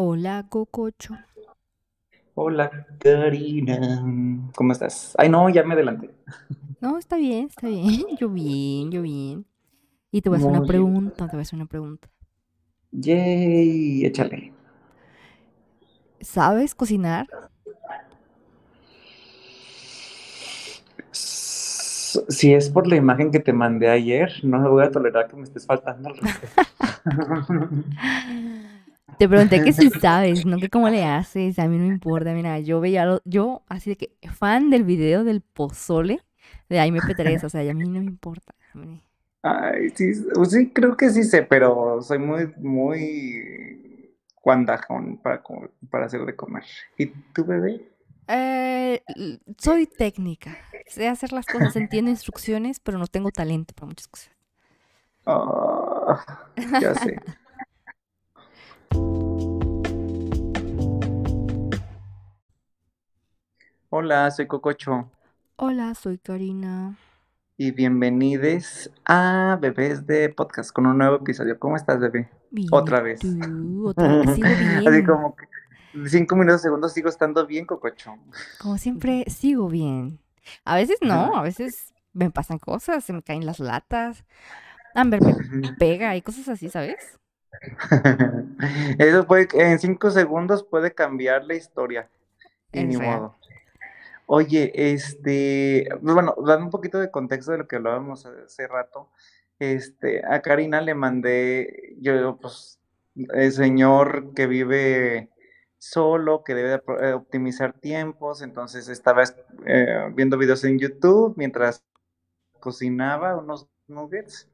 Hola, Cococho. Hola, Karina. ¿Cómo estás? Ay, no, ya me adelanté. No, está bien, está bien. Yo bien, yo bien. Y te voy a hacer una bien. pregunta, te voy a hacer una pregunta. Yay, échale. ¿Sabes cocinar? S- Si es por la imagen que te mandé ayer, no me voy a tolerar que me estés faltando al respeto. Te pregunté que si sabes, no que cómo le haces, a mí no me importa, mira, yo veía, lo- yo así de que fan del video del pozole de Aime P3, o sea, a mí no me importa. Ay, sí, pues sí, creo que sí sé, pero soy muy, muy guandajón para, para hacer de comer. ¿Y tu bebé? Eh, soy técnica, sé hacer las cosas, entiendo instrucciones, pero no tengo talento para muchas cosas. Ah, ya sé. Hola, soy Cococho. Hola, soy Karina. Y bienvenidos a Bebés de Podcast con un nuevo episodio. ¿Cómo estás, bebé? Bien, Otra ¿y vez. tú? Otra vez, sigo Así como que cinco minutos, segundos sigo estando bien, Cococho. Como siempre, sigo bien. A veces no, a veces me pasan cosas, se me caen las latas, Amber me pega y cosas así, ¿sabes? Eso puede, en cinco segundos puede cambiar la historia. Y ni modo. Oye, este, pues bueno, dando un poquito de contexto de lo que hablábamos hace rato, este, a Karina le mandé, yo, pues, el señor que vive solo, que debe de eh, optimizar tiempos, entonces estaba eh, viendo videos en YouTube mientras cocinaba unos nuggets,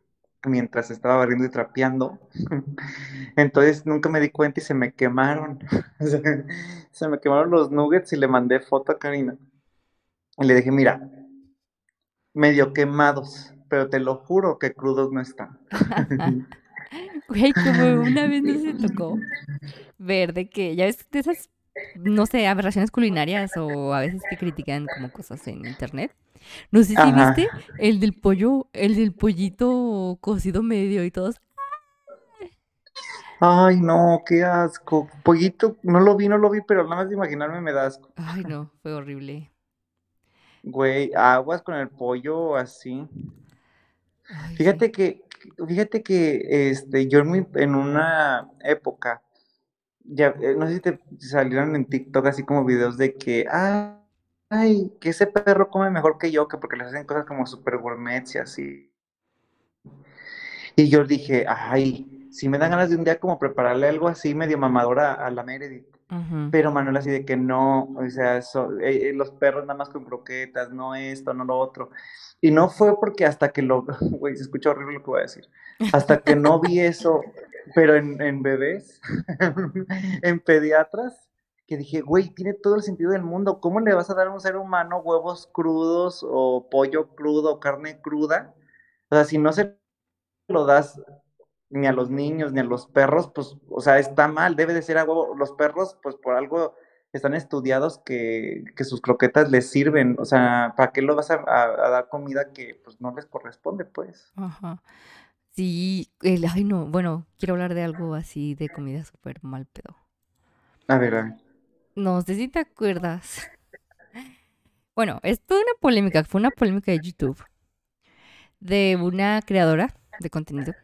mientras estaba barriendo y trapeando, entonces nunca me di cuenta y se me quemaron, se me quemaron los nuggets y le mandé foto a Karina. Y le dije, mira, medio quemados, pero te lo juro que crudos no están. Güey, como una vez no se tocó ver de que, ya ves, de esas, no sé, aberraciones culinarias o a veces que critican como cosas en internet. No sé si Ajá. viste el del pollo, el del pollito cocido medio y todos. Ay, no, qué asco. Pollito, no lo vi, no lo vi, pero nada más de imaginarme me da asco. Ay, no, fue horrible. Güey, aguas con el pollo así. Ay, sí. Fíjate que, fíjate que este, yo en, mi- en una época, ya, eh, no sé si te salieron en TikTok así como videos de que, "Ah, ay, que ese perro come mejor que yo, que porque les hacen cosas como super gourmets y así. Y yo dije, ay, si me dan ganas de un día como prepararle algo así medio mamadora a la Meredith. Pero Manuel así de que no, o sea, so- eh, eh, los perros nada más con croquetas, no esto, no lo otro. Y no fue porque hasta que lo, güey, se escucha horrible lo que voy a decir, hasta que no vi eso, pero en, en bebés, en pediatras, que dije, güey, tiene todo el sentido del mundo, ¿cómo le vas a dar a un ser humano huevos crudos o pollo crudo carne cruda? O sea, si no se lo das ni a los niños ni a los perros, pues, o sea, está mal, debe de ser a huevo. Los perros, pues por algo están estudiados que, que sus croquetas les sirven, o sea, ¿para qué lo vas a, a- a dar comida que pues no les corresponde, pues? Ajá. Sí, el, ay no, bueno, quiero hablar de algo así de comida súper mal pedo. A ver, a ver. No sé si te acuerdas. Bueno, es toda una polémica, fue una polémica de YouTube de una creadora de contenido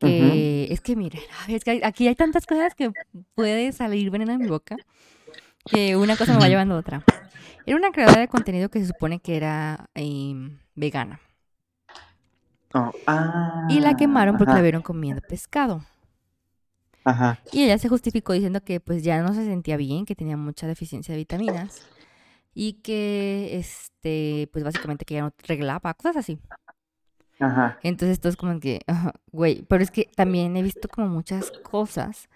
que es que miren, es que aquí hay tantas cosas que puede salir veneno de mi boca que una cosa me va llevando a otra. Era una creadora de contenido que se supone que era em, vegana Oh, ah, y la quemaron porque la vieron comiendo pescado. ajá. Y ella se justificó diciendo que pues ya no se sentía bien, que tenía mucha deficiencia de vitaminas y que este pues básicamente que ya no reglaba, cosas así. Ajá. Entonces es como que, güey, pero es que también he visto como muchas cosas,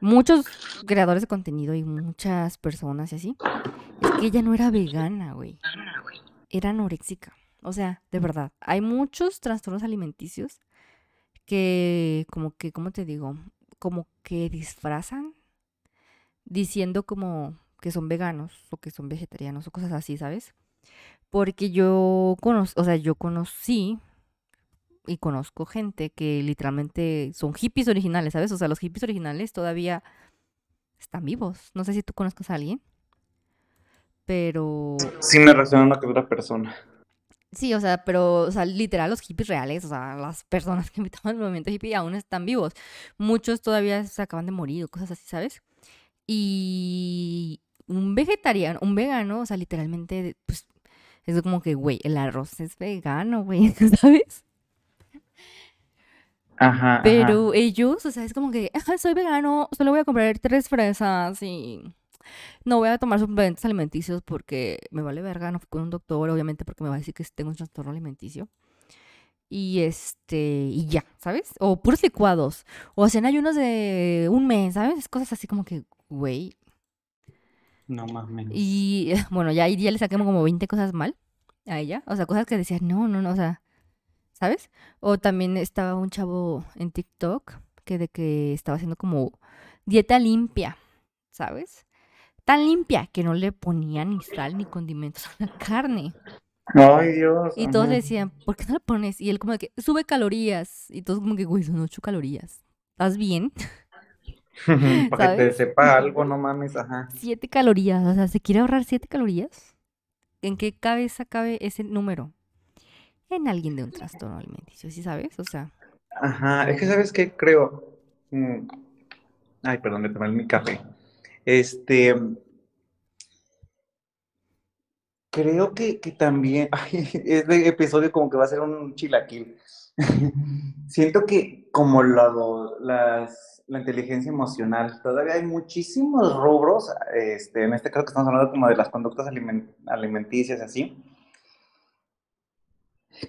muchos creadores de contenido y muchas personas y así, es que ella no era vegana, güey, era anoréxica. O sea, de verdad, hay muchos trastornos alimenticios que como que, ¿cómo te digo? Como que disfrazan diciendo como que son veganos o que son vegetarianos o cosas así, ¿sabes? Porque yo conocí, o sea, yo conocí y conozco gente que literalmente son hippies originales, ¿sabes? O sea, los hippies originales todavía están vivos. No sé si tú conozcas a alguien. Pero. Sí, me una que otra persona. Sí, o sea, pero, o sea, literal, los hippies reales, o sea, las personas que invitaban al movimiento hippie aún están vivos. Muchos todavía se acaban de morir o cosas así, ¿sabes? Y un vegetariano, un vegano, o sea, literalmente, pues, es como que, güey, el arroz es vegano, güey, ¿sabes? Ajá. Pero ellos, o sea, es como que, "Ajá, soy vegano, solo voy a comprar tres fresas y no voy a tomar suplementos alimenticios porque me vale verga, no fui con un doctor, obviamente, porque me va a decir que tengo un trastorno alimenticio. Y este, y ya, ¿sabes? O puros licuados, o hacen ayunos de un mes, ¿sabes? Cosas así como que, güey. No mames. Y bueno, ya ahí ya le saqué como 20 cosas mal a ella. O sea, cosas que decía, no, no, no, o sea, ¿sabes? O también estaba un chavo en TikTok que de que estaba haciendo como dieta limpia, ¿sabes? Tan limpia que no le ponía ni sal ni condimentos a la carne. Ay, Dios. Y todos le decían, ¿por qué no le pones? Y él como de que, sube calorías. Y todos como que, güey, son 8 calorías. ¿Estás bien? Para que te sepa algo, no mames, ajá. 7 calorías. O sea, ¿se quiere ahorrar 7 calorías? ¿En qué cabeza cabe ese número? En alguien de un trastorno alimenticio, ¿sí sabes? O sea, Ajá, es que ¿sabes qué? Creo. Mm, Ay, perdón, me tomé mi café. Este, creo que, que también, ay, este episodio como que va a ser un chilaquil. Siento que como la, las, la inteligencia emocional, todavía hay muchísimos rubros, este, en este caso que estamos hablando como de las conductas aliment- alimenticias, así,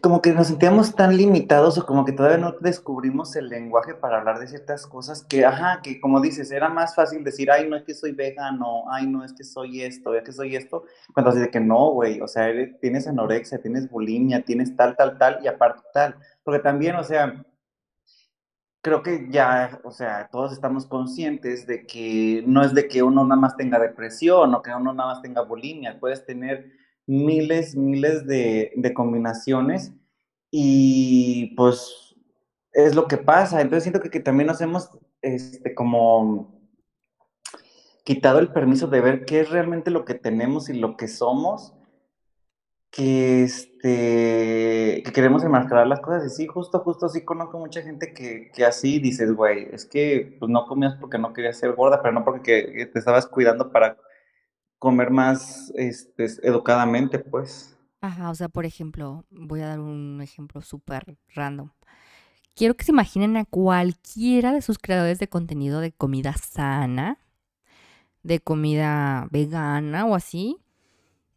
como que nos sentíamos tan limitados o como que todavía no descubrimos el lenguaje para hablar de ciertas cosas que, ajá, que como dices, era más fácil decir, ay, no es que soy vegano, ay, no es que soy esto, es que soy esto, cuando de que no, güey, o sea, eres- tienes anorexia, tienes bulimia, tienes tal, tal, tal y aparte tal, porque también, o sea, creo que ya, o sea, todos estamos conscientes de que no es de que uno nada más tenga depresión o que uno nada más tenga bulimia, puedes tener miles, miles de, de combinaciones y pues es lo que pasa. Entonces siento que, que también nos hemos este, como quitado el permiso de ver qué es realmente lo que tenemos y lo que somos, que, este, que queremos enmascarar las cosas. Y sí, justo, justo, sí conozco mucha gente que, que así dices, güey, es que pues, no comías porque no querías ser gorda, pero no porque que te estabas cuidando para comer más este, educadamente, pues. ajá, o sea, por ejemplo, voy a dar un ejemplo súper random. Quiero que se imaginen a cualquiera de sus creadores de contenido de comida sana, de comida vegana o así,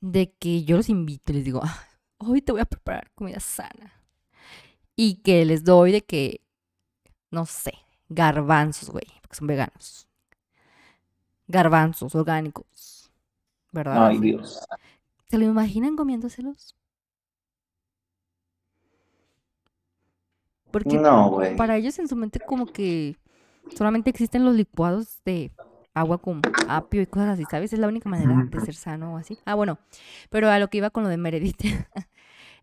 de que yo los invito y les digo, "Ah, hoy te voy a preparar comida sana. Y que les doy de que, no sé, garbanzos, güey, porque son veganos. Garbanzos orgánicos, ¿verdad? Ay. Dios. ¿Se lo imaginan comiéndoselos? Porque No, güey. para ellos en su mente como que solamente existen los licuados de agua con apio y cosas así, ¿sabes? Es la única manera de ser sano o así. Ah, bueno, pero a lo que iba con lo de Meredith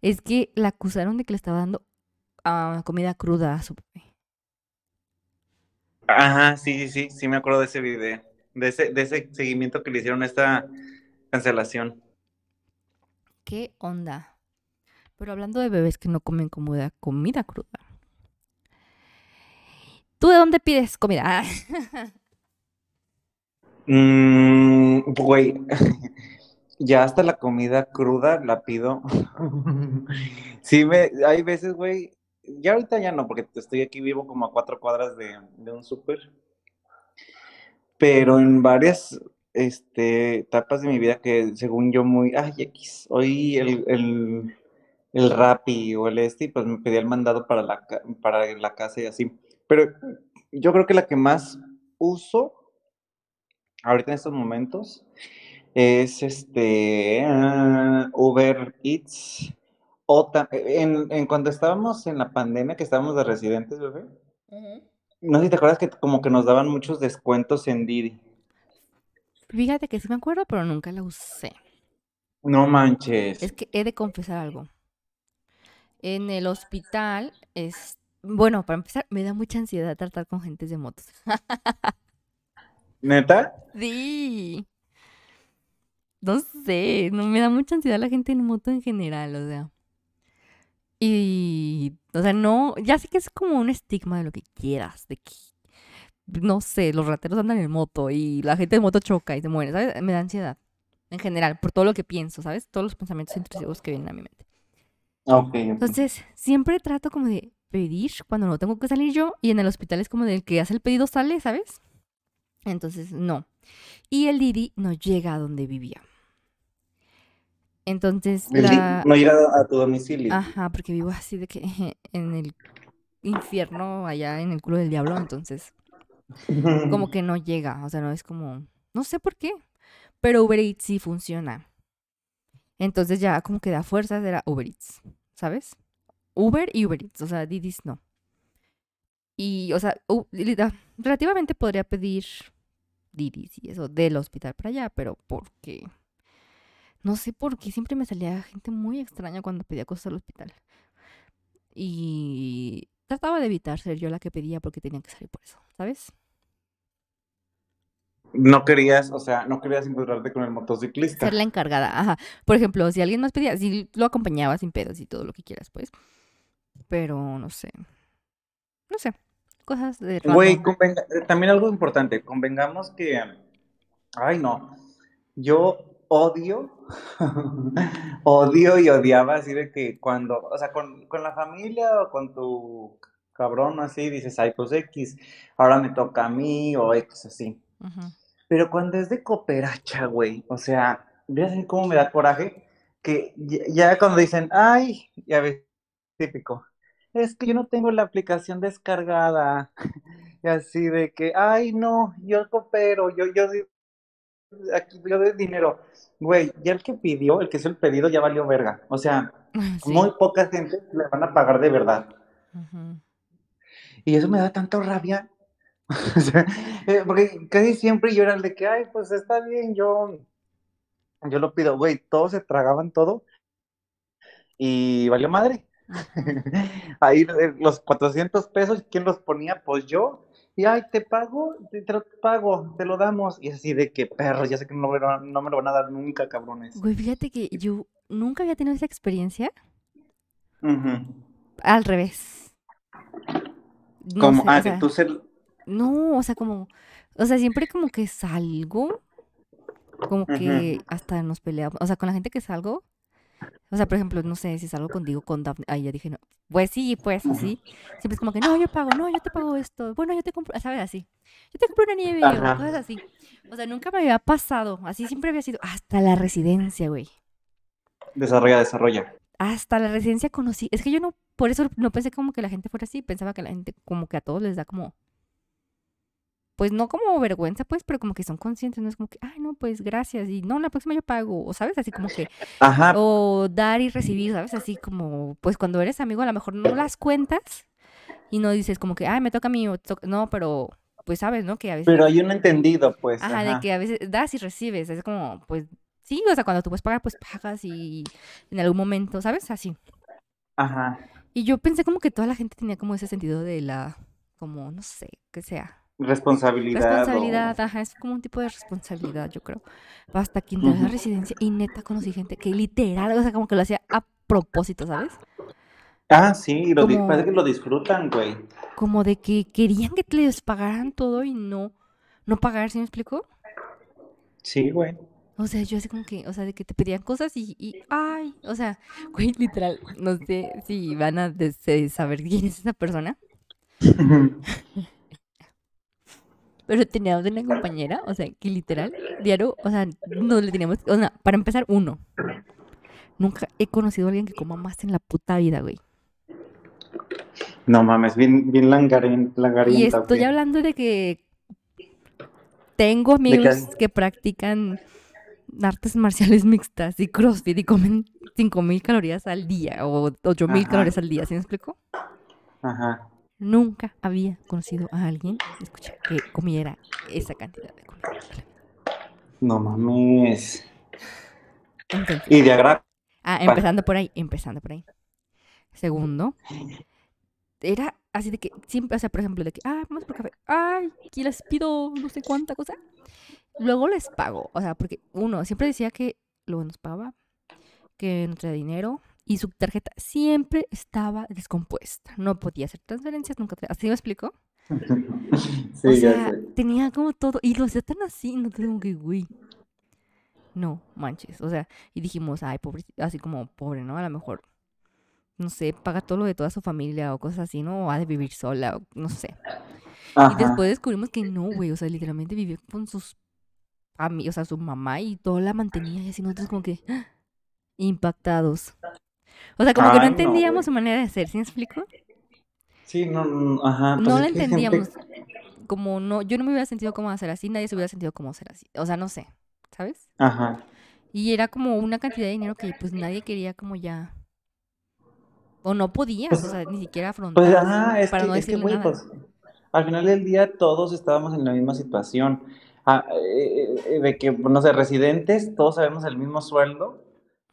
es que la acusaron de que le estaba dando ah, comida cruda a su bebé. Ajá, sí, sí, sí, sí me acuerdo de ese video, de ese, de ese seguimiento que le hicieron a esta cancelación. ¿Qué onda? Pero hablando de bebés que no comen comida, comida cruda. ¿Tú de dónde pides comida? Ah, Mm, güey, ya hasta la comida cruda la pido. Sí, me, hay veces, güey, ya ahorita ya no, porque estoy aquí vivo como a cuatro cuadras de, de un súper, pero en varias este, etapas de mi vida que según yo muy, ay, X, hoy el, el, el Rappi o el este, pues me pedía el mandado para la, para la casa y así. Pero yo creo que la que más uso ahorita en estos momentos es este ah, Uber Eats. O en, en cuando estábamos en la pandemia, que estábamos de residentes, bebé, no sé si te acuerdas que como que nos daban muchos descuentos en Didi. Fíjate que sí me acuerdo, pero nunca la usé. No manches. Es que he de confesar algo. En el hospital es... Bueno, para empezar, me da mucha ansiedad tratar con gentes de motos. ¿Neta? Sí. No sé, no me da mucha ansiedad la gente en moto en general, o sea. Y, o sea, no, ya sé que es como un estigma de lo que quieras, de que, no sé, los rateros andan en moto y la gente en moto choca y se muere, ¿sabes? Me da ansiedad, en general, por todo lo que pienso, ¿sabes? Todos los pensamientos intrusivos que vienen a mi mente. Ok. ok. Entonces, siempre trato como de pedir cuando no tengo que salir yo y en el hospital es como del que hace el pedido sale, ¿sabes? Entonces, no. Y el Didi no llega a donde vivía. Entonces, la... no llega a tu domicilio. Ajá, porque vivo así de que en el infierno, allá en el culo del diablo, entonces como que no llega, o sea, no es como, no sé por qué, pero Uber Eats sí funciona. Entonces ya como que da fuerzas era Uber Eats, ¿sabes? Uber y Uber Eats, o sea, Didis no. Y, o sea, relativamente podría pedir Didis y eso del hospital para allá, pero porque, no sé por qué siempre me salía gente muy extraña cuando pedía cosas al hospital. Y trataba de evitar ser yo la que pedía porque tenía que salir por eso, ¿sabes? No querías, o sea, no querías encontrarte con el motociclista. Ser la encargada, ajá. Por ejemplo, si alguien más pedía, si lo acompañaba sin pedos y todo lo que quieras, pues. Pero no sé. No sé. Cosas de Güey, también algo importante, convengamos que, ay no, yo odio, odio y odiaba así de que cuando, o sea, con, con la familia o con tu cabrón así, dices, ay, pues X, ahora me toca a mí o X así. Pero cuando es de cooperacha, güey, o sea, ¿ves cómo me da coraje? Que ya, ya cuando dicen, ay, ya ves, típico, es que yo no tengo la aplicación descargada, y así de que, ay, no, yo coopero, yo, yo, aquí, yo doy dinero. Güey, ya el que pidió, el que hizo el pedido, ya valió verga. O sea, Sí. muy poca gente le van a pagar de verdad. Y eso me da tanta rabia. O sea, eh, porque casi siempre yo era el de que, ay, pues está bien, yo, yo lo pido, güey, todos se tragaban todo y valió madre. Ahí eh, los 400 pesos, ¿quién los ponía? Pues yo. Y ay, te pago, te, te lo pago, te lo damos. Y así de que perro, ya sé que no no me lo van a dar nunca, cabrones. Güey, fíjate que yo nunca había tenido esa experiencia. Ujú. Al revés. No Como, sé, ah, o que tú se... no, o sea, como, o sea, siempre como que salgo, como que hasta nos peleamos, o sea, con la gente que salgo, o sea, por ejemplo, no sé, si salgo contigo, con Daphne, ahí ya dije, no, pues sí, pues así, siempre es como que, no, yo pago, no, yo te pago esto, bueno, yo te compro, ¿sabes? Así, yo te compro una nieve o cosas así, o sea, nunca me había pasado, así siempre había sido, hasta la residencia, güey, Desarrolla, desarrolla. hasta la residencia conocí, es que yo no, por eso no pensé como que la gente fuera así, pensaba que la gente, como que a todos les da como, pues no como vergüenza, pues, pero como que son conscientes, no es como que, ay, no, pues gracias, y no, la próxima yo pago, o sabes, así como que, Ajá, o dar y recibir, ¿sabes? Así como, pues cuando eres amigo a lo mejor no las cuentas y no dices como que, ay, me toca a mí, no, pero pues sabes, ¿no? Que a veces, pero hay un entendido, pues. ajá, de que a veces das y recibes, es como, pues, sí, o sea, cuando tú puedes pagar, pues pagas y en algún momento, ¿sabes? Así. Ajá. Y yo pensé como que toda la gente tenía como ese sentido de la, como, no sé, que sea. Responsabilidad. o- Responsabilidad, ajá, es como un tipo de responsabilidad, yo creo. Hasta que entré a la residencia y neta conocí gente que literal, o sea, como que lo hacía a propósito, ¿sabes? Ah, sí, lo Como- parece que lo disfrutan, güey. Como de que querían que les pagaran todo y no, no pagar, ¿sí me explico? Sí, güey. O sea, yo así como que, o sea, de que te pedían cosas y, y ay, o sea, güey, literal, no sé si van a eh, saber quién es esa persona, pero teníamos una compañera, o sea, que literal, diario, o sea, no le teníamos, o sea, para empezar, uno, nunca he conocido a alguien que coma más en la puta vida, güey. No mames, bien, bien langarín, Y langarienta, estoy hablando de que tengo que amigos hay- que practican artes marciales mixtas y CrossFit y comen 5000 calorías al día o 8000 Ajá. calorías al día, ¿sí me explico? Ajá. Nunca había conocido a alguien, escucha, que comiera esa cantidad de comida. No mames. Entonces, Y de agra... ah, empezando por ahí, empezando por ahí. Segundo, era así de que siempre, o sea, por ejemplo, de que, ah, vamos por café, ay, aquí les pido no sé cuánta cosa. Luego les pago, o sea, porque uno siempre decía que luego nos pagaba, que no traía dinero y su tarjeta siempre estaba descompuesta. No podía hacer transferencias, nunca. ¿Así me explico? Sí, O sea, tenía como todo y lo hacía tan así, no tengo que, güey. No, manches, o sea, y dijimos, ay, pobre, así como pobre, ¿no? A lo mejor, no sé, paga todo lo de toda su familia o cosas así, ¿no? O ha de vivir sola, o no sé. Y después descubrimos que no, güey, o sea, literalmente vivía con sus amigos, o sea, su mamá y todo la mantenía y así nosotros como que ¡ah! impactados. O sea, como que no entendíamos su manera de ser, ¿sí me explico? Sí, no, no, ajá, pues No la entendíamos. gente. Como no, yo no me hubiera sentido cómo hacer así, nadie se hubiera sentido cómo hacer así. O sea, no sé, ¿sabes? Ajá. Y era como una cantidad de dinero que pues nadie quería como ya. O no podías, o Pues, sea, ni siquiera pues afrontar ajá, es para que, no es que, nada. pues al final del día todos estábamos en la misma situación. Ah, eh, eh, de que, no sé, residentes, todos sabemos el mismo sueldo.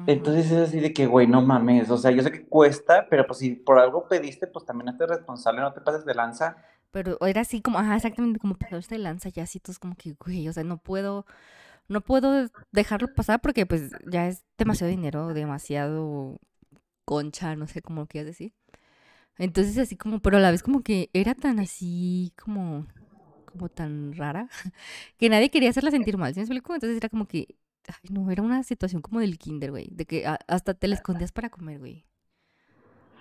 Entonces es así de que, güey, no mames. O sea, yo sé que cuesta, pero pues si por algo pediste, pues también hazte responsable, no te pases de lanza. Pero era así como, ajá, exactamente como pasarse de lanza ya así, todos como que, güey, o sea, no puedo, no puedo dejarlo pasar porque pues ya es demasiado dinero, demasiado concha, no sé cómo lo quieras decir. Entonces así como, pero a la vez como que era tan así como, como tan rara, que nadie quería hacerla sentir mal, ¿sí me explico? Entonces era como que, ay, no, era una situación como del kinder, güey, de que hasta te la escondías para comer, güey.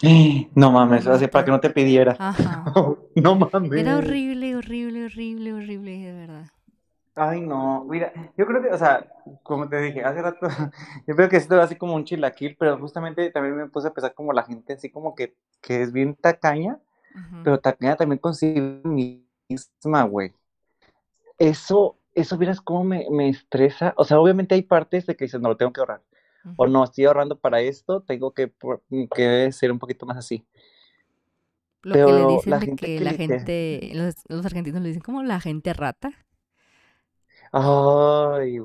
No mames, así para que no te pidiera. Ajá. No Era mames. horrible, horrible, horrible, horrible, de verdad. Ay, no, mira, yo creo que, o sea, como te dije hace rato, yo creo que esto era así como un chilaquil, pero justamente también me puse a pensar como la gente así como que, que es bien tacaña, pero tacaña también consigo misma, güey. Eso, eso, vieras cómo me, me estresa. O sea, obviamente hay partes de que dices, no, lo tengo que ahorrar. O no, estoy ahorrando para esto, tengo que, por- que ser un poquito más así. Lo que le dicen la de gente que que la gente, los, los argentinos le dicen como la gente rata. Ay,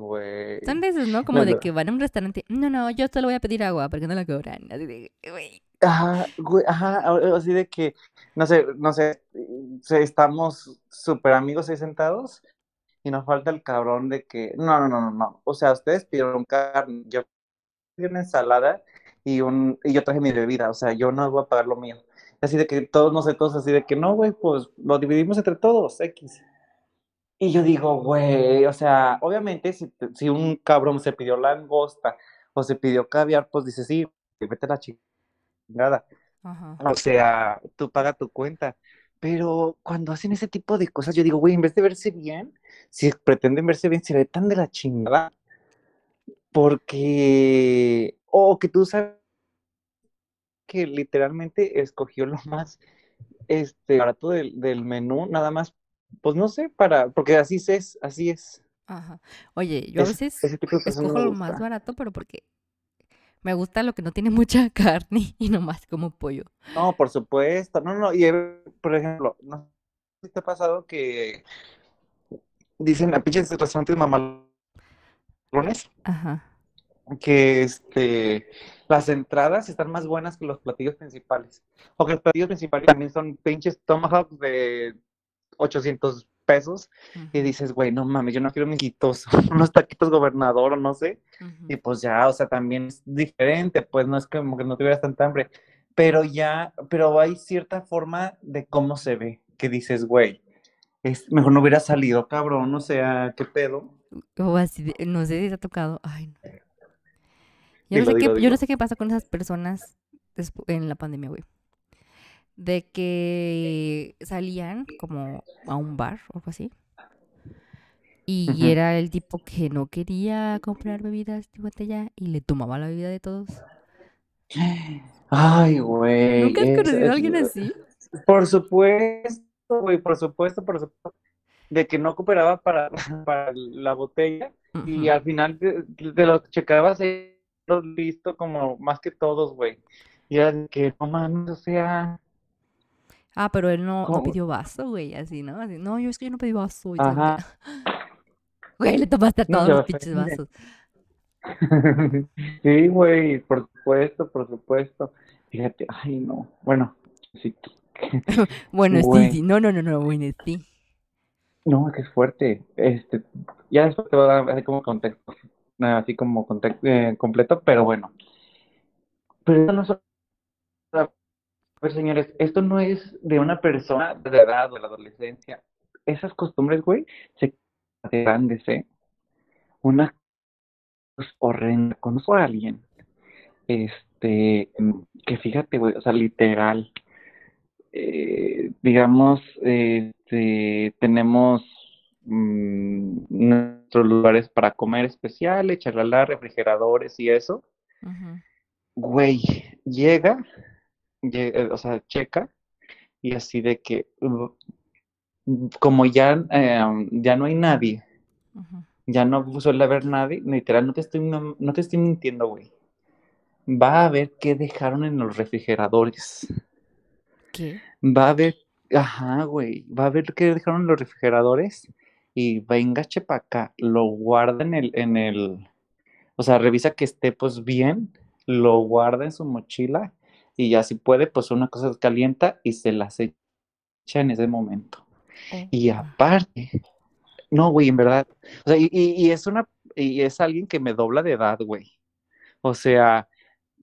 Son güey. de esos, ¿no? Como No, de no. que van a un restaurante. No, no, yo solo voy a pedir agua porque no la cobran. Así de, güey. Ajá, güey, ajá, así de que, no sé, no sé, se- estamos súper amigos ahí sentados y nos falta el cabrón de que, no, no, no, no, no, o sea, ustedes pidieron carne, yo pedí una ensalada y, un, y yo traje mi bebida, o sea, yo no voy a pagar lo mío. Así de que todos, no sé, todos así de que, no, güey, pues lo dividimos entre todos, X. Y yo digo, güey, o sea, obviamente si, si un cabrón se pidió langosta o se pidió caviar, pues dice, sí, vete a la chingada. Ajá. O sea, tú paga tu cuenta. Pero cuando hacen ese tipo de cosas, yo digo, güey, en vez de verse bien, si pretenden verse bien, se ve tan de la chingada. Porque, o que tú sabes que literalmente escogió lo más este, barato del, del menú, nada más, pues no sé, para, porque así es, así es. Ajá. Oye, yo a veces escojo lo más barato, pero porque me gusta lo que no tiene mucha carne y nomás como pollo. No, por supuesto, no, no, y por ejemplo, no sé si te ha pasado que dicen a pinches restaurantes mamalones Ajá. que este, las entradas están más buenas que los platillos principales. O que los platillos principales también son pinches tomahawks de 800 pesos. Y dices, güey, no mames, yo no quiero mijitos, unos taquitos gobernador o no sé. Y pues ya, o sea, también es diferente, pues no es como que no tuvieras tanta hambre. Pero ya, pero hay cierta forma de cómo se ve, que dices, güey, es, mejor no hubiera salido, cabrón, o sea, ¿qué pedo? O así de- no sé si te ha tocado. Ay, no. Yo no sé qué, yo no sé qué pasa con esas personas en la pandemia, güey. De que salían como a un bar o algo así. Y era el tipo que no quería comprar bebidas de botella y le tomaba la bebida de todos. Ay, güey, ¿Nunca has es, conocido a alguien así? por supuesto, güey, por supuesto, por supuesto, de que no cooperaba para, para la botella y al final de, de lo checabas los listo como más que todos, güey. Y era de que, no mames, o sea, Ah, pero él no, no pidió vaso, güey, así, ¿no? Así, no, yo es que yo no pedí vaso y. Ajá, Güey, le tomaste a todos los pinches vasos. Sí, güey, por supuesto, por supuesto. Fíjate, ay, no. Bueno, sí, Bueno, sí, güey. sí. No, no, no, no, bueno, sí. No, que es fuerte. Este, ya después te voy a dar así como contexto, así como contexto eh, completo, pero bueno. Pero no es... Ver, señores, esto no es de una persona de la edad o de la adolescencia. Esas costumbres, güey, se hacen grandes, ¿eh? Una cosa horrenda. Conozco a alguien, este, que fíjate, güey, o sea, literal, eh, digamos, este, tenemos mm, nuestros lugares para comer especiales, charlalá, refrigeradores y eso. Güey, llega, lle- o sea, checa y así de que uh, como ya, eh, ya no hay nadie, ya no suele haber nadie, literal, no te estoy, no, no te estoy mintiendo, güey. Va a ver qué dejaron en los refrigeradores. ¿Qué? Va a ver, ajá, güey, va a ver qué dejaron en los refrigeradores y venga, chepa acá, lo guarda en el, en el, o sea, revisa que esté pues bien, lo guarda en su mochila y ya si puede, pues una cosa se calienta y se las echa en ese momento. Y aparte, no, güey, en verdad, o sea, y, y- es una, y es alguien que me dobla de edad, güey. O sea,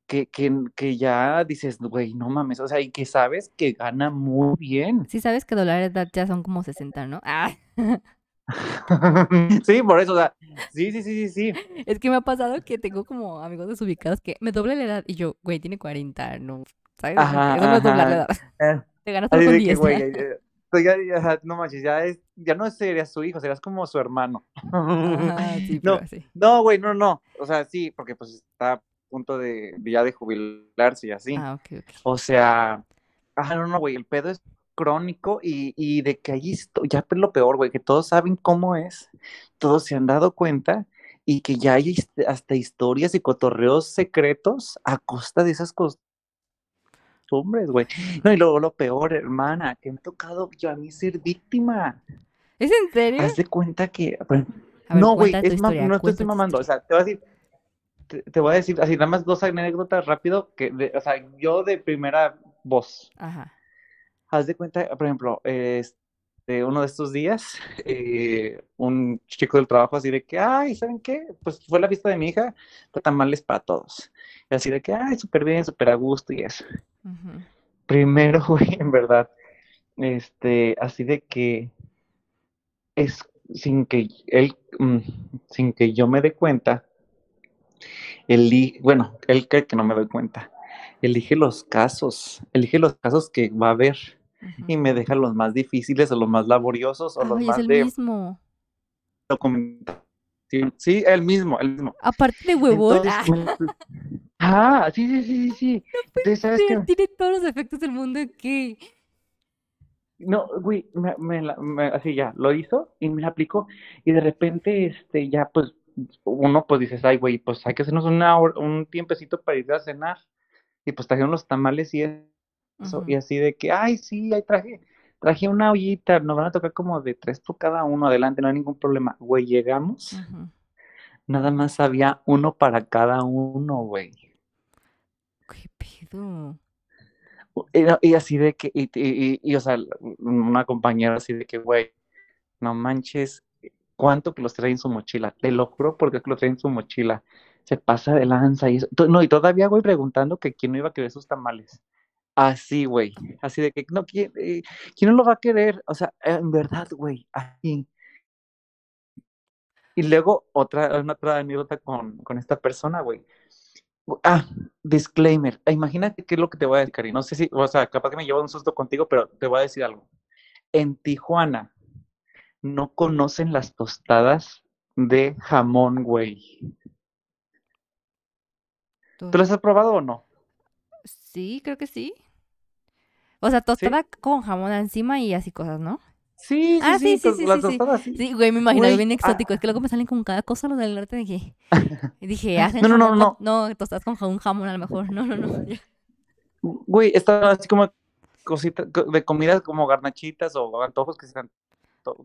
que, que, que ya dices, güey, no mames, o sea, y que sabes que gana muy bien. Sí sabes que dólares edad ya son como 60, ¿no? Ah, Sí, por eso, o sea, sí, sí, sí, sí, sí. es que me ha pasado que tengo como amigos desubicados que me doble la edad y yo, güey, tiene 40, no, ¿sabes? Ajá, eso no es doblar la edad. Eh, Te ganas Así con de que, 10. güey, eh, ya, ya, no manches, ya es, ya no serías su hijo, serás como su hermano. Ajá, sí, No, pero sí. no, güey, no, no. O sea, sí, porque pues está a punto de, de ya de jubilarse y así. Ah, ok, ok. O sea, ah, no, no, güey, el pedo es crónico y, y de que ahí esto- ya es lo peor, güey, que todos saben cómo es, todos se han dado cuenta y que ya hay hist- hasta historias y cotorreos secretos a costa de esas costumbres, güey. No, y luego lo peor, hermana, que me ha tocado yo a mí ser víctima. ¿Es en serio? Haz de cuenta que, ver, no, güey, es historia, no te estoy mamando, o sea, te voy a decir, te, te voy a decir así, nada más dos anécdotas rápido, que, de- o sea, yo de primera voz. Ajá. Haz de cuenta, por ejemplo, este, uno de estos días, eh, un chico del trabajo así de que, ay, ¿saben qué? Pues fue la fiesta de mi hija, tamales para todos. Y así de que, ay, súper bien, súper a gusto y eso. Primero, güey, en verdad, este, así de que es sin que él, mm, sin que yo me dé cuenta, eli- bueno, él cree que no me doy cuenta, elige los casos, elige los casos que va a ver Y me deja los más difíciles o los más laboriosos o los es más el de mismo. Sí, el mismo, el mismo. Aparte de huevón, Entonces, ah, pues, ah, sí, sí, sí, sí, sí. Entonces, ¿sabes sí, qué? tiene todos los efectos del mundo que... No, güey, me, me me- así ya, lo hizo y me la aplicó y de repente, este, ya, pues, uno, pues, dices, ay, güey, pues, hay que hacernos una hora- un tiempecito para ir a cenar y pues trajeron los tamales y y así de que, ay, sí, ahí traje, traje una ollita, nos van a tocar como de tres por cada uno, adelante, no hay ningún problema, güey, llegamos, nada más había uno para cada uno, güey. ¿Qué pedo? Y, así de que, y, y, y- o sea, una compañera así de que, güey, no manches, cuánto que los trae en su mochila, te lo juro porque es que lo trae en su mochila, se pasa de lanza y eso, no, y todavía voy preguntando que quién no iba a querer sus tamales, así, güey, así de que, no, ¿quién, eh, quién no lo va a querer? O sea, en verdad, güey, así. Y luego otra, una otra anécdota con, con esta persona, güey. Ah, disclaimer. Imagínate qué es lo que te voy a decir, Cari. No sé si, o sea, capaz que me llevo un susto contigo, pero te voy a decir algo. En Tijuana no conocen las tostadas de jamón, güey. ¿Tú Tos- las has probado o no? Sí, creo que sí. O sea, tostada con jamón encima y así cosas, ¿no? Sí, sí, Ah, sí, sí, sí, las sí, sí. tostadas, sí. Sí, güey, me imagino bien ah. exótico. Es que luego me salen con cada cosa los del norte. Dije, y dije, hacen No, no, no, no. no, tostadas con jamón, jamón a lo mejor. No, no, no. Güey, está así como cositas co- de comidas como garnachitas o antojos que se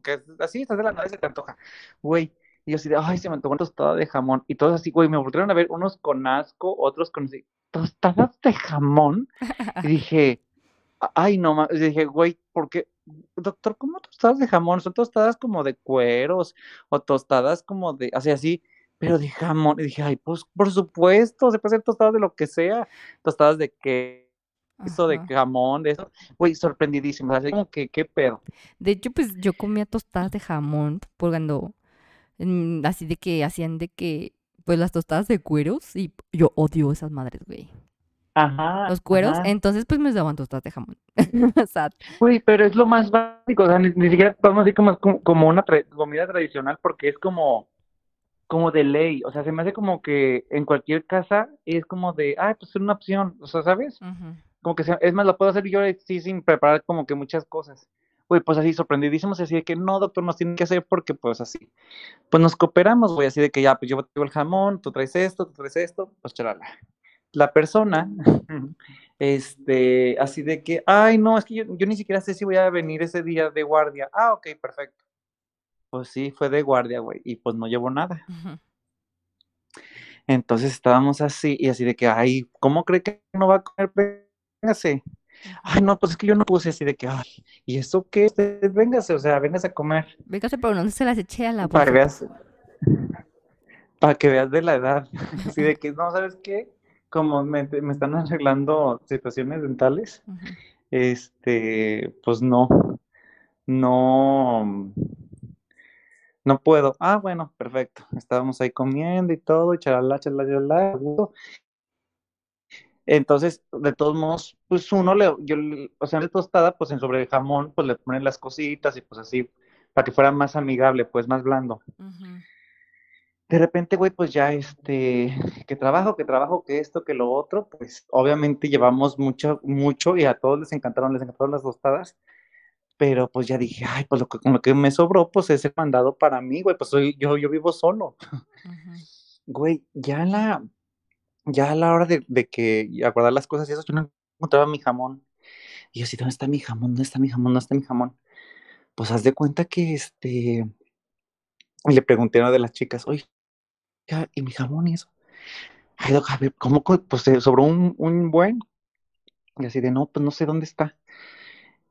que así estás de la y se te antoja. Güey, y yo así de, ay, se me antojó una tostada de jamón. Y todos así, güey, me volvieron a ver unos con asco, otros con así, tostadas de jamón. Y dije, Ay, no, dije, güey, ¿por qué? Doctor, ¿cómo tostadas de jamón? Son tostadas como de cueros o tostadas como de, así, así, pero de jamón. Y dije, ay, pues por supuesto, se puede hacer tostadas de lo que sea, tostadas de queso, de Ajá. jamón, de eso. Güey, sorprendidísimo, así como que, ¿qué pedo? De hecho, pues yo comía tostadas de jamón por cuando, mm, así de que hacían de que, pues las tostadas de cueros y yo odio esas madres, güey. Ajá, Los cueros, ajá. entonces pues me daban tostadas de jamón. Güey, pero es lo más básico, o sea, ni, ni siquiera podemos decir como, como, como una tra- comida tradicional porque es como, como de ley, o sea, se me hace como que en cualquier casa es como de, ah, pues es una opción, o sea, ¿sabes? Como que, se- es más, lo puedo hacer yo sí sin preparar como que muchas cosas. Güey, pues así, sorprendidísimos, así de que no, doctor, nos tiene que hacer porque pues así. Pues nos cooperamos, güey, así de que ya, pues yo traigo el jamón, tú traes esto, tú traes esto, pues charala. La persona, este, así de que, ay, no, es que yo, yo ni siquiera sé si voy a venir ese día de guardia. Ah, ok, perfecto. Pues sí, fue de guardia, güey, y pues no llevó nada. Entonces estábamos así, y así de que, ay, ¿cómo cree que no va a comer? Véngase. Ay, no, pues es que yo no puse así de que, ay, ¿y eso qué? Usted, Véngase, o sea, véngase a comer. Véngase, pero no se las eché a la Para que veas, para que veas de la edad. Así de que, no, ¿sabes qué? Como me, me están arreglando situaciones dentales, este, pues no, no, no puedo. Ah, bueno, perfecto. Estábamos ahí comiendo y todo, y chalala. a gusto. Entonces, de todos modos, pues uno le, yo, o sea, de tostada, pues en sobre el jamón, pues le ponen las cositas y pues así, para que fuera más amigable, pues más blando. Ujú. De repente, güey, pues ya este, que trabajo, que trabajo, que esto, que lo otro, pues obviamente llevamos mucho, mucho y a todos les encantaron, les encantaron las tostadas, pero pues ya dije, ay, pues lo que, con lo que me sobró, pues es el mandado para mí, güey, pues soy, yo, yo vivo solo. Güey, ya la, ya a la hora de, de que acordar las cosas y eso, yo no encontraba mi jamón. Y yo así, ¿dónde está mi jamón? ¿Dónde está mi jamón? ¿Dónde está mi jamón? Pues haz de cuenta que este, y le pregunté a una de las chicas, oye, ¿y mi jamón y eso? Ay, doc, a ver, ¿cómo? Pues se sobró un, un buen. Y así de, no, pues no sé dónde está.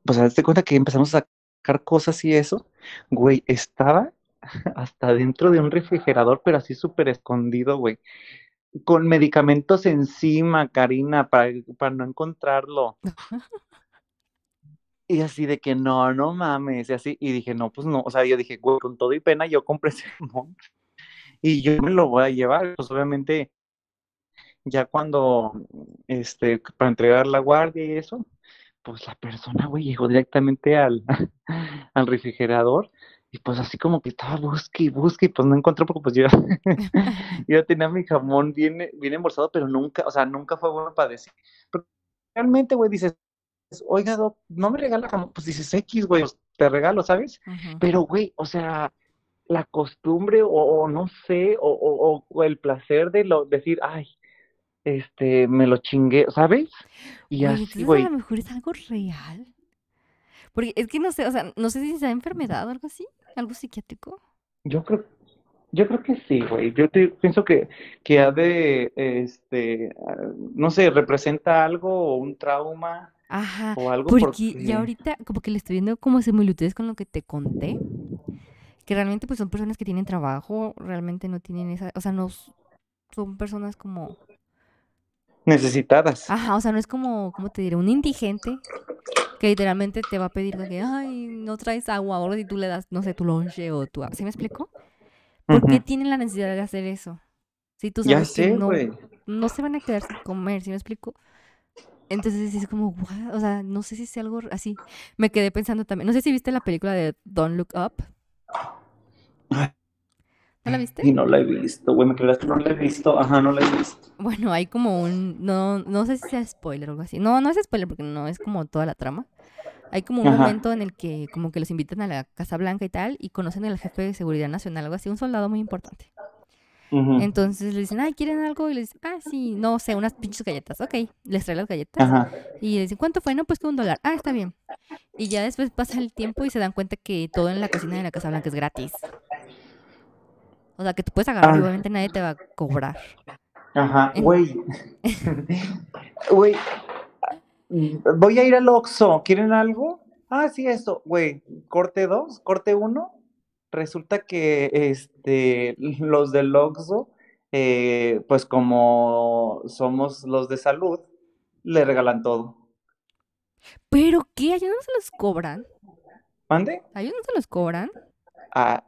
Pues haz de cuenta que empezamos a sacar cosas y eso. Güey, estaba hasta dentro de un refrigerador, pero así súper escondido, güey. Con medicamentos encima, Karina, para, para no encontrarlo. Y así de que no, no mames, y así, y dije, no, pues no, o sea, yo dije, güey, con todo y pena yo compré ese jamón y yo me lo voy a llevar, pues obviamente ya cuando, este, para entregar la guardia y eso, pues la persona, güey, llegó directamente al, al refrigerador y pues así como que estaba busque y busque y pues no encontró porque pues yo, yo tenía mi jamón bien, bien embolsado, pero nunca, o sea, nunca fue bueno para decir. Pero realmente, güey, dices, oiga, doc, no me regala jamón, pues dices X, güey, pues, te regalo, ¿sabes? Pero, güey, o sea, la costumbre o, o no sé, o, o- o el placer de lo, decir, ay, este, me lo chingué, ¿sabes? Y Güey, así, entonces a güey, lo mejor es algo real. Porque es que no sé, o sea, no sé si sea enfermedad o algo así, algo psiquiátrico. yo creo, yo creo que sí, güey. Yo te- pienso que, que ha de, este, no sé, representa algo o un trauma Ajá, o algo porque porque, ya ahorita como que le estoy viendo como similitudes con lo que te conté, que realmente pues son personas que tienen trabajo, realmente no tienen esa, o sea, no son personas como, necesitadas. ajá, o sea, no es como, ¿cómo te diré? Un indigente que literalmente te va a pedir que, ay, no traes agua, o si tú le das, no sé, tu lonche o tu, ¿sí me explico? ¿Por qué tienen la necesidad de hacer eso? Si tú Ya sabes que sé, no, güey. no se van a quedar sin comer, ¿sí me explico? Entonces es como, "What?", o sea, no sé si es algo así. Me quedé pensando también, no sé si viste la película de Don't Look Up, Ay, ¿no la viste? Y no la he visto, güey, me creerás que no la he visto. Ajá, no la he visto. Bueno, hay como un, no, no sé si sea spoiler o algo así. No, no es spoiler porque no es como toda la trama. Hay como un Ajá. momento en el que como que los invitan a la Casa Blanca y tal y conocen al jefe de seguridad nacional, algo así, un soldado muy importante. Entonces le dicen, ay, ¿quieren algo? Y le dicen, ah, sí, no sé, unas pinches galletas. Ok, les trae las galletas. Ajá. Y le dicen, ¿cuánto fue? No, pues que un dólar. Ah, está bien. Y ya después pasa el tiempo y se dan cuenta que todo en la cocina de la Casa Blanca es gratis. O sea, que tú puedes agarrar y Ah. obviamente nadie te va a cobrar. Ajá, güey. Güey, Voy a ir al Oxxo, ¿quieren algo? Ah, sí, esto, güey, corte 2, corte 1. Resulta que este, los del Oxxo, eh, pues como somos los de salud, le regalan todo. ¿Pero qué? ¿A ellos no se los cobran? ¿Mande? ¿A ellos no se los cobran? A,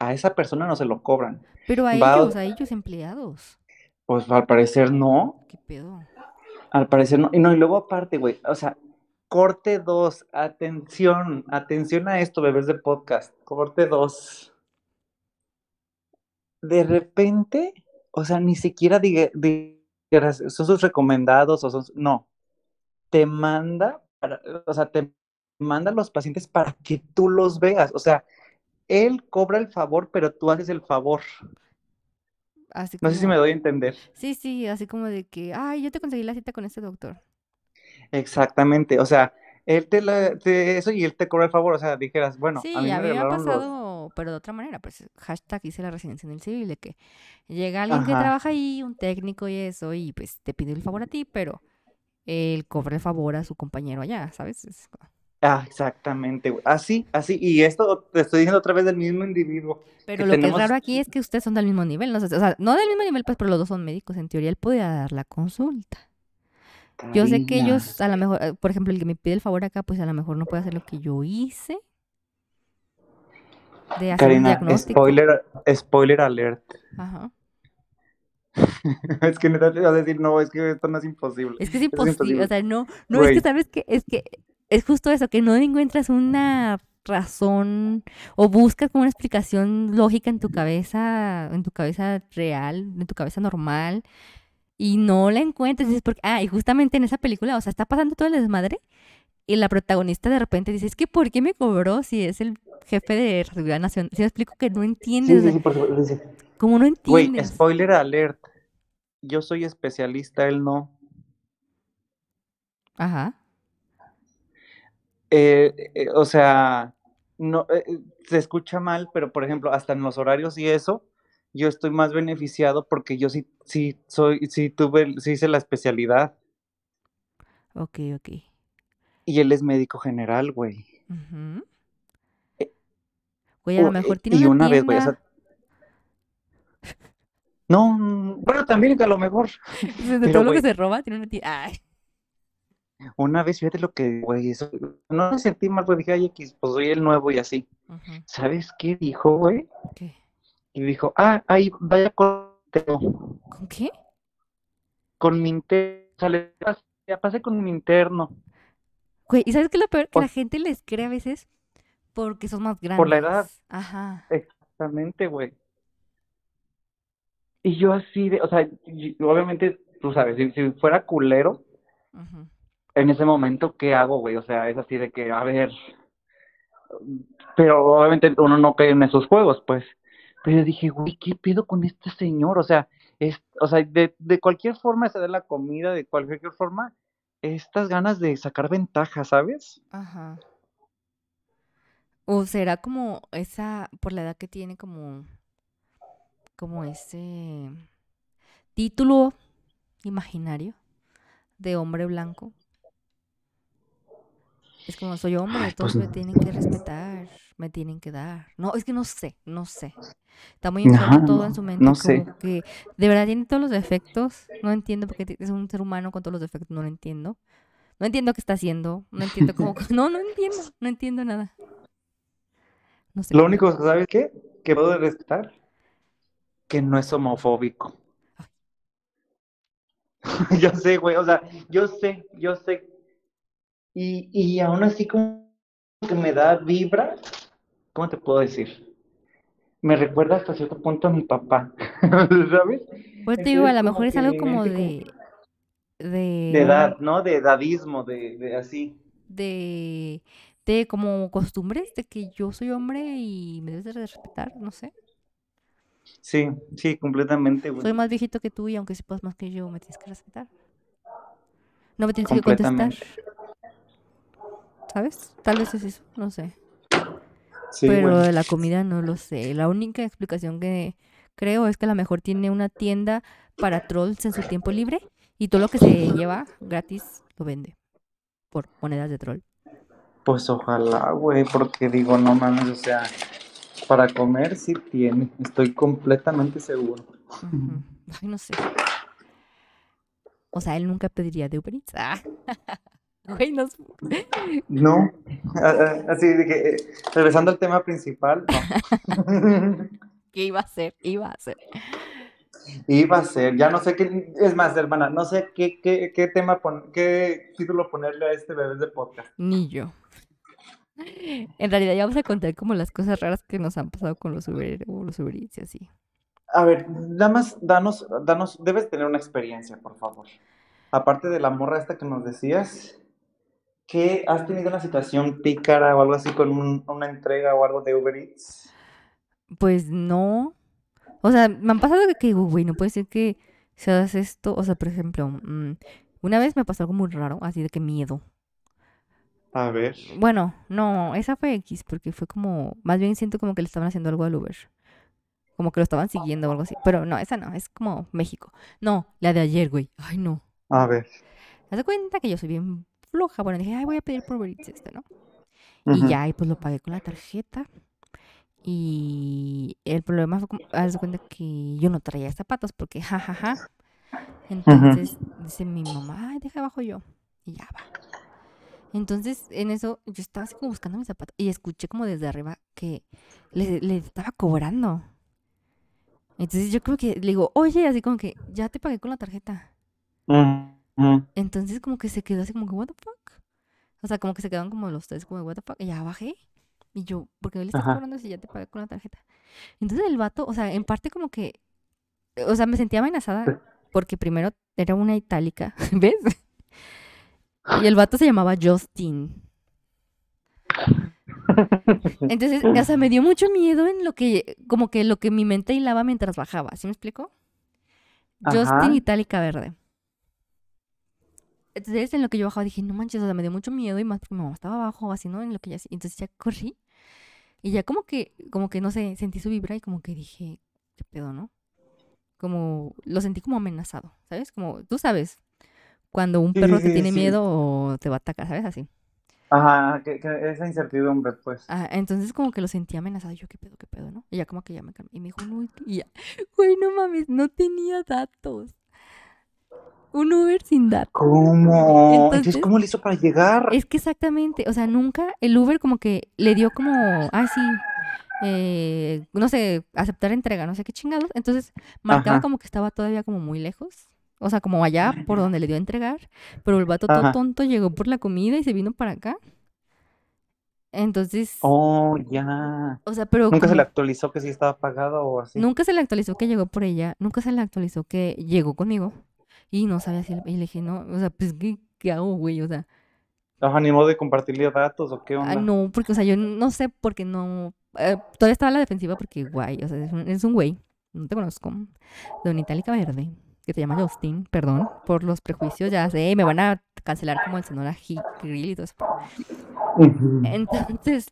a esa persona no se lo cobran. Pero a Va- ellos, a ellos empleados. Pues al parecer no. ¿Qué pedo? Al parecer no. Y no, y luego aparte, güey, o sea, corte 2, atención, atención a esto, bebés de podcast. Corte 2. De repente, o sea, ni siquiera diga, digas, son sus recomendados o son, no. Te manda, para, o sea, te manda a los pacientes para que tú los veas. O sea, él cobra el favor, pero tú haces el favor. Así No sé si me doy a entender. Sí, sí, así como de que, ay, yo te conseguí la cita con este doctor. Exactamente, o sea, él te, la, te- eso y él te cobra el favor, o sea, dijeras, bueno, Sí, a mí a me mí me ha regalaron los... pasado, pero de otra manera, pues hashtag hice la residencia en el civil, de que llega alguien que trabaja ahí, un técnico y eso, y pues te pide el favor a ti, pero él cobra el favor a su compañero allá, ¿sabes? Es Ah, exactamente, güey. Así, así, y esto te estoy diciendo otra vez del mismo individuo. Pero que lo que es raro aquí es que ustedes son del mismo nivel, no o sea, no del mismo nivel, pues, pero los dos son médicos, en teoría él podía dar la consulta. Yo sé que ellos, a lo mejor, eh, por ejemplo, el que me pide el favor acá, pues a lo mejor no puede hacer lo que yo hice. De hacer un diagnóstico. spoiler, spoiler alert. Ajá. es que neta te iba a decir, no, es que esto no es imposible. Es que es imposible, o sea, no, no, es que sabes que, es que es justo eso, que no encuentras una razón o buscas como una explicación lógica en tu cabeza, en tu cabeza real, en tu cabeza normal, y no la encuentras, y dices, porque, ah, y justamente en esa película, o sea, está pasando todo el desmadre, y la protagonista de repente dice, es que ¿por qué me cobró si es el jefe de seguridad nacional? Si me explico que no entiendes, sí, sí, por supuesto. sí, sí. como no Güey, entiendes. spoiler alert. Yo soy especialista, él no. Ajá. Eh, eh, o sea, no, eh, eh, se escucha mal, pero por ejemplo, hasta en los horarios y eso, yo estoy más beneficiado porque yo sí, sí soy, sí tuve, sí hice la especialidad Ok, ok. y él es médico general, güey. Eh, Güey, a lo mejor tiene y una una vez, güey, sea, no, mm, bueno, también que a lo mejor, De pero, todo lo que se roba, tiene una tienda. Ay. Una vez, fíjate lo que, güey, eso, no me sentí mal, pues dije, ay, X, pues soy el nuevo y así. ¿Sabes qué dijo, güey? ¿Qué? Y dijo, ah, ahí, vaya con, ¿Con qué? con mi interno, o sea, le pas- ya pasé con mi interno. Güey, ¿y sabes qué es lo peor? Que la gente les cree a veces porque son más grandes. Por la edad. Ajá. Exactamente, güey. Y yo así de, o sea, obviamente, tú sabes, si, si fuera culero, Ujú. En ese momento, ¿qué hago, güey? O sea, es así de que, a ver, pero obviamente uno no cae en esos juegos, pues. Pero dije, güey, ¿qué pedo con este señor? O sea, es, o sea, de, de cualquier forma se da la comida, de cualquier forma, estas ganas de sacar ventaja, ¿sabes? Ajá. O será como esa, por la edad que tiene, como, como ese título imaginario de hombre blanco. Es como soy hombre, Ay, todos pues me no. tienen que respetar, me tienen que dar. No, es que no sé, no sé. Está muy enfermo todo en su mente, no como sé. que de verdad tiene todos los defectos. No entiendo porque es un ser humano con todos los defectos, no lo entiendo. No entiendo qué está haciendo, no entiendo cómo, no, no entiendo, no entiendo nada. No sé Lo único, ¿sabes qué? Que puedo respetar, que no es homofóbico. Yo sé, güey, o sea, yo sé, yo sé. Y, y aún así como que me da vibra, ¿cómo te puedo decir? Me recuerda hasta cierto punto a mi papá, ¿sabes? Pues te digo, a lo mejor es algo como de, de, De edad, ¿no? De edadismo, de, de así. de, de como costumbres, de que yo soy hombre y me debes de respetar, no sé. Sí, sí, completamente, güey. Soy más viejito que tú y aunque sepas más que yo, me tienes que respetar. No me tienes que contestar. ¿Sabes? Tal vez es eso, no sé. Sí, Pero de la comida no lo sé. La única explicación que creo es que a lo mejor tiene una tienda para trolls en su tiempo libre y todo lo que se lleva gratis lo vende. por monedas de troll. Pues ojalá, güey, porque digo, no mames, o sea, para comer sí tiene, estoy completamente seguro. Ay, no sé. O sea, él nunca pediría de Uber Eats. Ah. Güey, no sé. No, a- a- así de que, eh, regresando al tema principal, no. ¿Qué iba a hacer? Iba a hacer. Iba a ser, ya no sé qué, es más, hermana, no sé qué, qué, qué tema, pon- qué título ponerle a este bebé de podcast. Ni yo. En realidad ya vamos a contar como las cosas raras que nos han pasado con los Uber o los Uber Eats y así. A ver, nada más, danos, danos, debes tener una experiencia, por favor. Aparte de la morra esta que nos decías, ¿qué has tenido una situación pícara o algo así con un- una entrega o algo de Uber Eats? Pues no. O sea, me han pasado que digo, güey, no puede ser que seas esto. O sea, por ejemplo, mm, una vez me pasó algo muy raro, así de que miedo. A ver. Bueno, no, esa fue X, porque fue como, más bien siento como que le estaban haciendo algo al Uber. Como que lo estaban siguiendo o algo así. Pero no, esa no, es como México. No, la de ayer, güey. Ay, no. A ver. Haz de cuenta que yo soy bien floja. Bueno, dije, ay, voy a pedir por Uber Eats este, ¿no? Y ya, y pues lo pagué con la tarjeta. Y el problema fue como, haz de cuenta que yo no traía zapatos porque jajaja. Entonces dice mi mamá, ay, deja abajo yo. Y ya va. Entonces en eso yo estaba así como buscando mis zapatos y escuché como desde arriba que le, le estaba cobrando. Entonces yo creo que le digo, oye, así como que ya te pagué con la tarjeta. Ujú, Entonces como que se quedó así como que, what the fuck. O sea, como que se quedaron como los tres como, what the fuck. Y ya bajé. Y yo, ¿por qué le estás Ajá. cobrando si ya te pagué con la tarjeta? Entonces el vato, o sea, en parte como que, o sea, me sentía amenazada porque primero era una itálica, ¿ves? Y el vato se llamaba Justin. Entonces, o sea, me dio mucho miedo en lo que, como que lo que mi mente hilaba mientras bajaba, ¿sí me explico? Justin. Itálica Verde. Entonces, en lo que yo bajaba dije, no manches, o sea, me dio mucho miedo y más porque mi mamá estaba abajo, así, ¿no? En lo que ya, entonces ya corrí y ya como que, como que, no sé, sentí su vibra y como que dije, ¿qué pedo, no? Como, lo sentí como amenazado, ¿sabes? Como, tú sabes, cuando un perro sí, te sí, tiene sí. miedo o te va a atacar, ¿sabes? Así. Ajá, que, que esa incertidumbre, pues. Ah, entonces como que lo sentí amenazado. Yo, ¿qué pedo, qué pedo, no? Y ya como que ya me calmé. Y me dijo, no, y ya, güey, no mames, no tenía datos. Un Uber sin datos. ¿Cómo? Entonces- Entonces, ¿cómo le hizo para llegar? Es que exactamente, o sea, nunca el Uber como que le dio como, ah, sí, eh, no sé, aceptar entrega, no sé qué chingados. Entonces marcaba Ajá. como que estaba todavía como muy lejos. O sea, como allá por donde le dio a entregar. Pero el vato todo tonto llegó por la comida y se vino para acá. Entonces, Oh, ya. o sea, pero ¿Nunca se le actualizó que sí estaba pagado o así? Nunca se le actualizó que llegó por ella, nunca se le actualizó que llegó conmigo y no sabía si, y le dije, no, o sea, pues, ¿qué, qué hago, güey? O sea, ni modo de compartirle datos o qué ah, onda. no, porque, o sea, yo no sé porque no, eh, todavía estaba a la defensiva porque, guay, o sea, es un, es un güey, no te conozco, de una itálica verde, que se llama Justin, perdón, por los prejuicios, ya sé, me van a cancelar como el Sonora Hit Grill y todo eso. Entonces,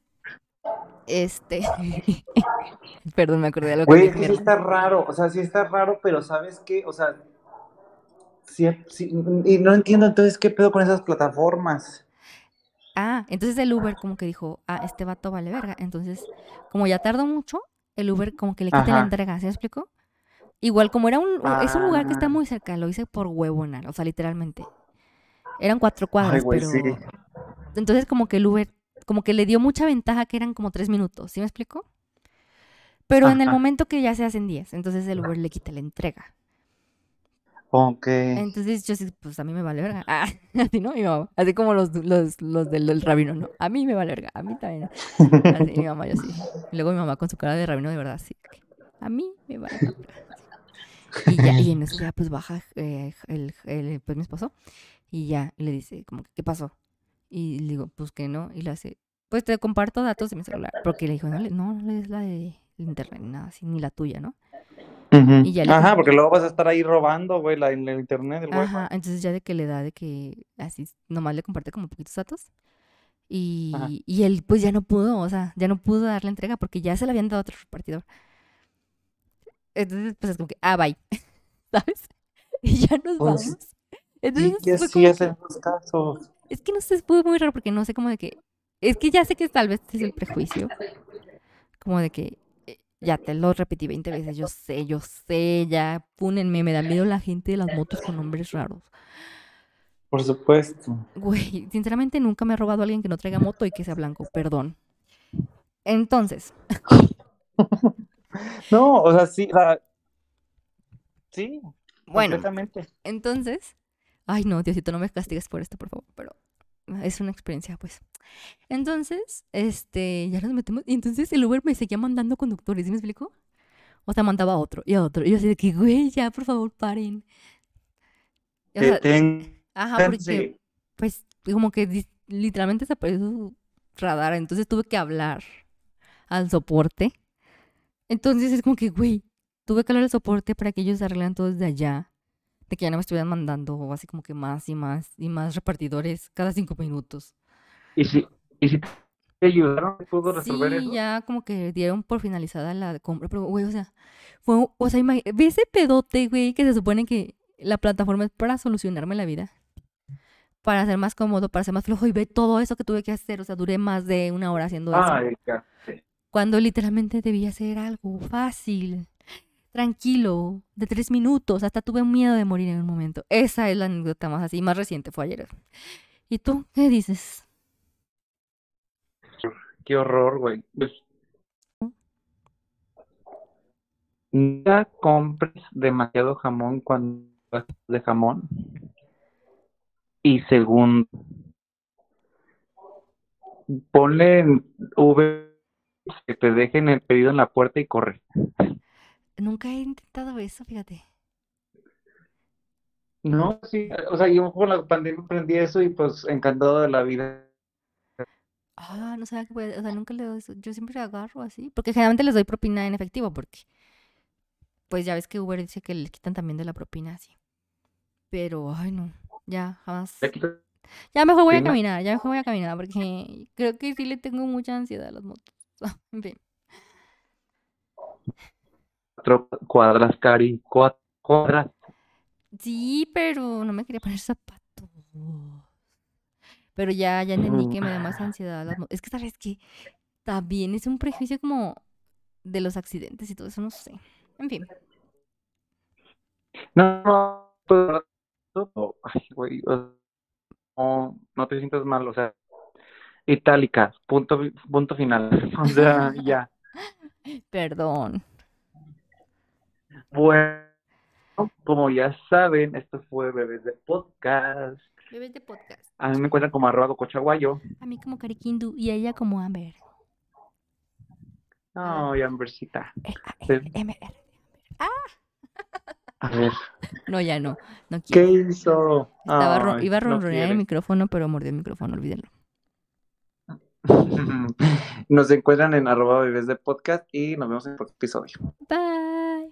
este, perdón, me acordé de algo que Güey, sí está raro, o sea, sí está raro, pero ¿sabes qué? O sea, sí, sí, y no entiendo entonces qué pedo con esas plataformas. Ah, entonces el Uber como que dijo, ah, este vato vale verga. Entonces, como ya tardó mucho, el Uber como que le quita la entrega, ¿se me explicó? Igual como era un, es un lugar que está Ah. muy cerca, lo hice por huevonar, o sea, literalmente. Eran cuatro cuadras, Ay, güey, pero... sí. Entonces como que el Uber, como que le dio mucha ventaja que eran como tres minutos, ¿sí me explico? Pero en el momento que ya se hacen diez, entonces el Uber le quita la entrega. Entonces yo sí, pues a mí me vale verga. Ah, así, ¿no? Mi mamá. Así como los, los, los del, del rabino, ¿no? A mí me vale verga, a mí también. Así mi mamá, yo sí. Luego mi mamá con su cara de rabino de verdad, así. A mí me vale verga. Y ya, y en eso ya pues baja eh, el, el- pues mi esposo y ya le dice como ¿qué pasó? Y le digo, pues que no, y le hace, pues te comparto datos de mi celular, porque le dijo, no, no, no des la de internet, nada así, ni la tuya, ¿no? Ujú. Y ya le Ajá, porque luego vas a estar ahí robando, güey, la, el internet, el wifi. Ajá, entonces ya de que le da de que así nomás le comparte como poquitos datos. Y, Ajá. y él pues ya no pudo, o sea, ya no pudo dar la entrega porque ya se la habían dado a otro repartidor. Entonces, pues es como que, ah, bye, ¿sabes? Y ya nos Pues, vamos. Entonces, ¿Y fue como hacías que- en esos casos? Es que no sé, fue muy raro porque no sé cómo de que. Es que ya sé que tal vez es el prejuicio. Como de que. Ya te lo repetí 20 veces. Yo sé, yo sé, ya. Púnenme, me da miedo la gente de las motos con nombres raros. Por supuesto. Güey, sinceramente nunca me ha robado alguien que no traiga moto y que sea blanco, perdón. Entonces, No, o sea, sí, sí, bueno, completamente. entonces, ay no, Diosito, no me castigues por esto, por favor, pero es una experiencia, pues. Entonces, este, ya nos metemos, y entonces el Uber me seguía mandando conductores, ¿sí me explico? O sea, mandaba a otro y a otro, y yo así de que, güey, ya, por favor, paren. O sea, Deténganse. ajá, porque, pues, como que literalmente se apareció su radar, entonces tuve que hablar al soporte. Entonces es como que, güey, tuve que hablar al soporte para que ellos arreglaran todo desde allá. De que ya no me estuvieran mandando así como que más y más y más repartidores cada cinco minutos. ¿Y si, y si te ayudaron, pudo resolver Sí, eso? ya como que dieron por finalizada la compra, pero güey, o sea, fue, o sea, ve ese pedote, güey, que se supone que la plataforma es para solucionarme la vida, para ser más cómodo, para ser más flojo y ve todo eso que tuve que hacer, o sea, duré más de una hora haciendo eso. Ay, ya sé. cuando literalmente debía ser algo fácil, tranquilo, de tres minutos. Hasta tuve miedo de morir en un momento. Esa es la anécdota más así, más reciente, fue ayer. ¿Y tú qué dices? Qué horror, güey. Pues, nunca compres demasiado jamón cuando vas de jamón. Y segundo, ponle en Uber que te dejen el pedido en la puerta y corre. Nunca he intentado eso, fíjate. No, sí, o sea, yo con la pandemia aprendí eso y pues encantado de la vida. Ah, no sabía que puede, o sea, nunca le doy eso. Yo siempre agarro así, porque generalmente les doy propina en efectivo, porque pues ya ves que Uber dice que le quitan también de la propina así. Pero, ay no, ya jamás. Ya mejor voy a caminar, ya mejor voy a caminar, porque creo que sí le tengo mucha ansiedad a las motos. En fin. Cuadras, Cari, cuatro cuadras. Sí, pero no me quería poner zapatos. Pero ya, ya entendí que me da más ansiedad las. Es que, ¿sabes qué? También es un prejuicio como de los accidentes y todo eso, no sé. En fin. No, no, pues, no, ay, güey, no, no te sientas mal, o sea, itálica, punto, punto final, o sea, ya. Perdón. Bueno, como ya saben, esto fue Bebés de Podcast. Bebés de podcast. A mí me encuentran como arroba cochaguayo. A mí como Cariquindu y a ella como Amber. Ay, Ambercita. A-M-R. A ver, No, ya no. No ¿qué quiero. hizo? Estaba ro- Ay, iba a no ronronear el micrófono, pero mordió el micrófono, olvídenlo. Nos encuentran en arroba bebés de podcast y nos vemos en el próximo episodio. Bye.